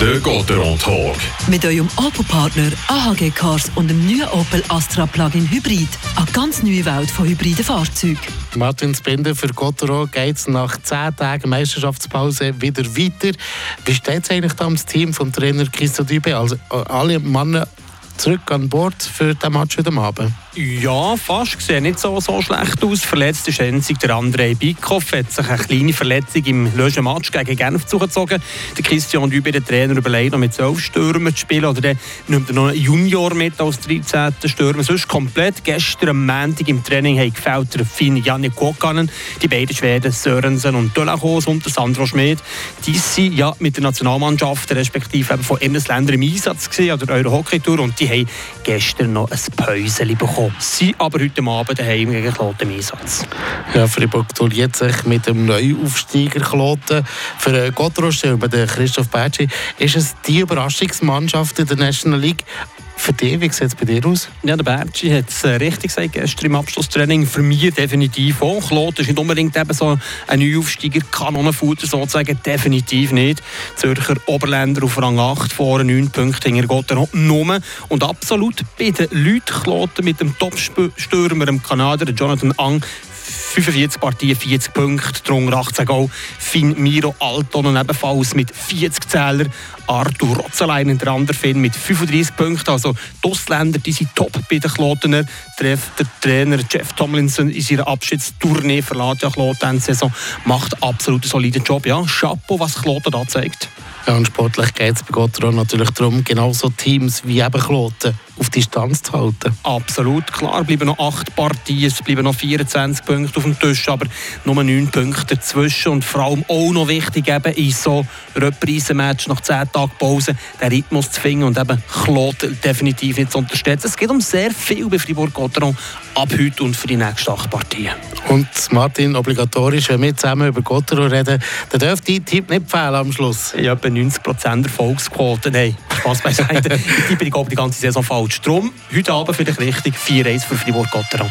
Der Gotteron Talk. Mit eurem Opel-Partner AHG Cars und dem neuen Opel Astra Plug-in Hybrid. Eine ganz neue Welt von hybriden Fahrzeugen. Martin Spender für Gottero geht es nach 10 Tagen Meisterschaftspause wieder weiter. Wie steht es eigentlich da ums Team vom Trainer Christo Dübe? Also alle Männer zurück an Bord für den Match heute Abend? Ja, fast. Sieht nicht so, so schlecht aus. Verletzt ist einzig der Andrei Bikoff. hat sich eine kleine Verletzung im löschen Match gegen Genf zugezogen. Der Christian Dübe, der Trainer, überlegt noch mit 12 Stürmen zu spielen. Oder der nimmt er noch einen Junior mit als 13. Stürmer. Sonst komplett. Gestern am Montag im Training haben gefällt der Finn Janik Kokanen. Die beiden Schweden, Sörensen und Dölachos und Sandro Schmid. Die sind ja mit der Nationalmannschaft, respektive von Ländern im Einsatz gesehen, an der Euro-Hockey-Tour. Und die haben gestern noch ein Päuschen bekommen gekommen. Sie aber heute Abend daheim gegen Kloten im Einsatz. Ja, Fribourg duelliert sich mit dem Neuaufsteiger Kloten. Für Gotthard bei Christoph Bertschi ist es die Überraschungsmannschaft in der National League für dich, wie sieht es bei dir aus? Ja, der Bertschi hat es äh, richtig gesagt gestern im Abschlusstraining. Für mich definitiv auch. Klot ist nicht unbedingt eben so ein Neuaufsteiger, Kanonenfutter sozusagen, definitiv nicht. Zürcher Oberländer auf Rang 8 vor 9 Punkten hinter Gotter Nummer. Und absolut bei den Leuten Kloten mit dem Topstürmer, dem Kanadier Jonathan Ang, 45 Partien, 40 Punkte, darunter 18 Goal. Finn Miro Altonen ebenfalls mit 40 Zähler. Arthur Rotzelein in der anderen Finn mit 35 Punkten. Also die Ausländer die sind top bei den Klotener. Der Trainer Jeff Tomlinson in seiner Abschiedstournee verlässt ja Kloten Saison. Macht absolut einen soliden Job. Ja, Chapeau, was Kloten da zeigt. Ja, und sportlich geht es bei Gotteron natürlich darum, genauso Teams wie eben Kloten auf Distanz zu halten. Absolut, klar, bleiben noch acht Partien, es bleiben noch 24 Punkte auf dem Tisch, aber nur neun Punkte dazwischen und vor allem auch noch wichtig eben in so Reprise-Match nach 10 Tagen Pause den Rhythmus zu finden und eben Klot definitiv nicht zu unterstützen. Es geht um sehr viel bei Fribourg-Gotteron ab heute und für die nächsten acht Partien. Und Martin, obligatorisch, wenn wir zusammen über Gotteron reden, dann dürfte dein Tipp nicht fehlen am Schluss. Ja, etwa 90% Erfolgsquote. Nein, Spaß beiseite. ich tippe die ganze Saison falsch. Darum, heute Abend vielleicht richtig 4-1 für Fribourg-Gotteron.